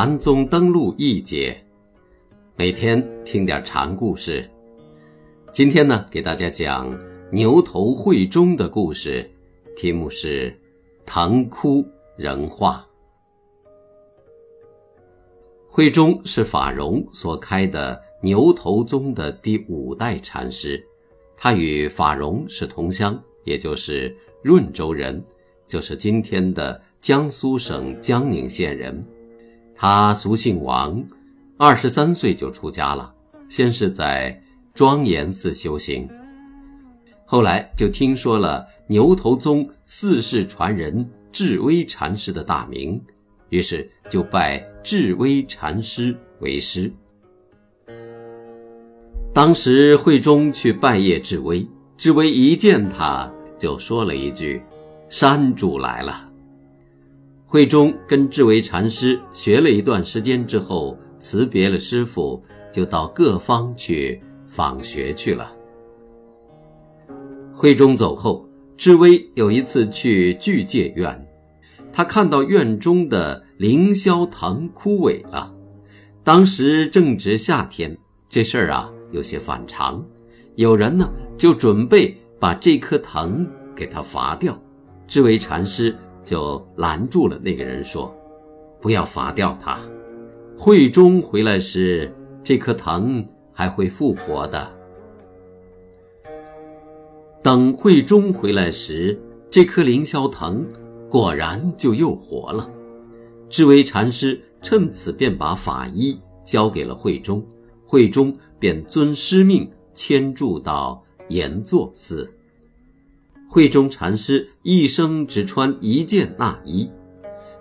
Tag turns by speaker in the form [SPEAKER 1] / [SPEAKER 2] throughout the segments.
[SPEAKER 1] 禅宗登陆一节，每天听点禅故事。今天呢，给大家讲牛头慧中的故事，题目是“唐窟人化”。慧中是法融所开的牛头宗的第五代禅师，他与法融是同乡，也就是润州人，就是今天的江苏省江宁县人。他俗姓王，二十三岁就出家了。先是在庄严寺修行，后来就听说了牛头宗四世传人智威禅师的大名，于是就拜智威禅师为师。当时慧中去拜谒智威，智威一见他就说了一句：“山主来了。”慧中跟智为禅师学了一段时间之后，辞别了师傅，就到各方去访学去了。慧中走后，智威有一次去具戒院，他看到院中的凌霄藤枯萎了。当时正值夏天，这事儿啊有些反常，有人呢就准备把这棵藤给它伐掉。智为禅师。就拦住了那个人，说：“不要伐掉它。慧中回来时，这棵藤还会复活的。等慧中回来时，这棵凌霄藤果然就又活了。智为禅师趁此便把法衣交给了慧中，慧中便遵师命迁住到岩座寺。”慧中禅师一生只穿一件大衣，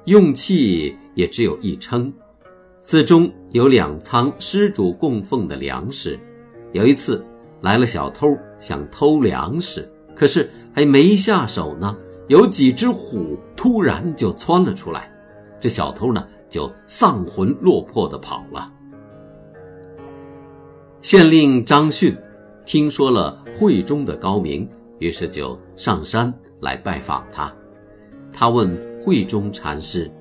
[SPEAKER 1] 用器也只有一称。寺中有两仓施主供奉的粮食。有一次来了小偷，想偷粮食，可是还没下手呢，有几只虎突然就窜了出来，这小偷呢就丧魂落魄的跑了。县令张逊听说了慧中的高明。于是就上山来拜访他。他问慧中禅师：“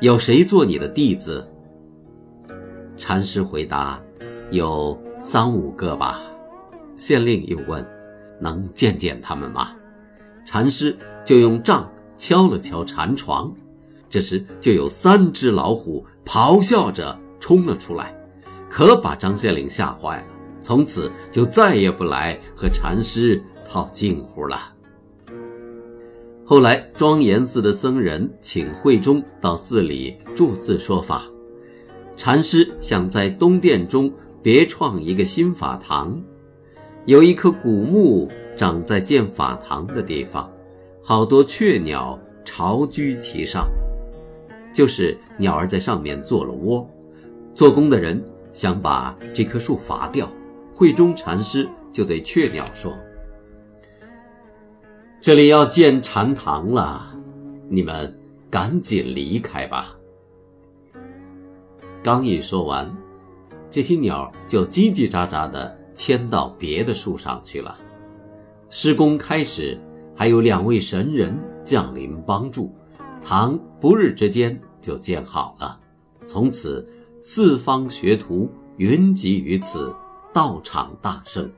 [SPEAKER 1] 有谁做你的弟子？”禅师回答：“有三五个吧。”县令又问：“能见见他们吗？”禅师就用杖敲了敲禅床，这时就有三只老虎咆哮着冲了出来，可把张县令吓坏了。从此就再也不来和禅师。套近乎了。后来，庄严寺的僧人请慧中到寺里住寺说法。禅师想在东殿中别创一个新法堂，有一棵古木长在建法堂的地方，好多雀鸟巢居其上，就是鸟儿在上面做了窝。做工的人想把这棵树伐掉，慧中禅师就对雀鸟说。这里要建禅堂了，你们赶紧离开吧。刚一说完，这些鸟就叽叽喳喳地迁到别的树上去了。施工开始，还有两位神人降临帮助，堂不日之间就建好了。从此，四方学徒云集于此，道场大盛。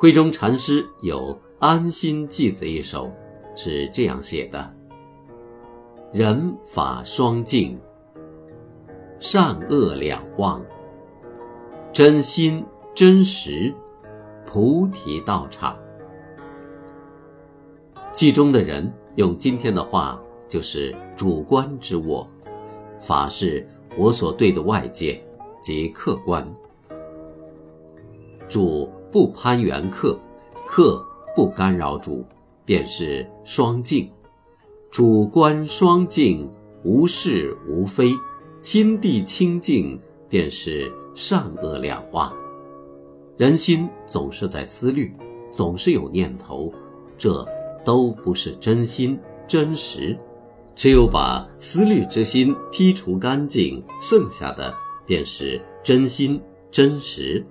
[SPEAKER 1] 慧中禅师有《安心偈子》一首，是这样写的：“人法双净，善恶两忘，真心真实，菩提道场。”偈中的人，用今天的话就是主观之我，法是我所对的外界即客观，主。不攀缘客，客不干扰主，便是双净。主观双净，无是无非，心地清净，便是善恶两忘。人心总是在思虑，总是有念头，这都不是真心真实。只有把思虑之心剔除干净，剩下的便是真心真实。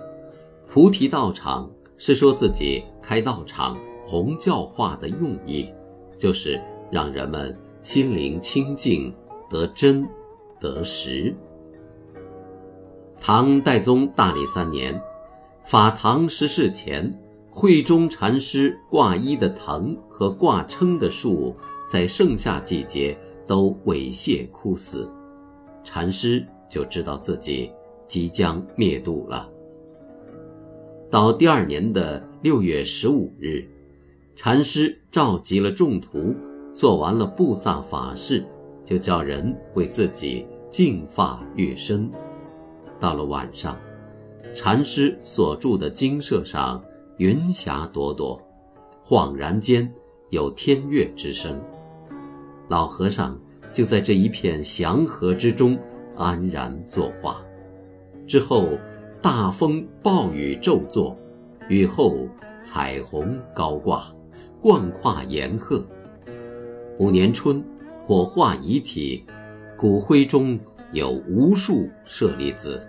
[SPEAKER 1] 菩提道场是说自己开道场弘教化的用意，就是让人们心灵清净，得真，得实。唐代宗大历三年，法堂失事前，慧中禅师挂衣的藤和挂称的树，在盛夏季节都猥亵枯死，禅师就知道自己即将灭度了。到第二年的六月十五日，禅师召集了众徒，做完了布萨法事，就叫人为自己净发浴身。到了晚上，禅师所住的精舍上云霞朵朵，恍然间有天乐之声。老和尚就在这一片祥和之中安然作画。之后，大风暴雨骤作，雨后彩虹高挂，贯跨岩壑。五年春，火化遗体，骨灰中。有无数舍利子。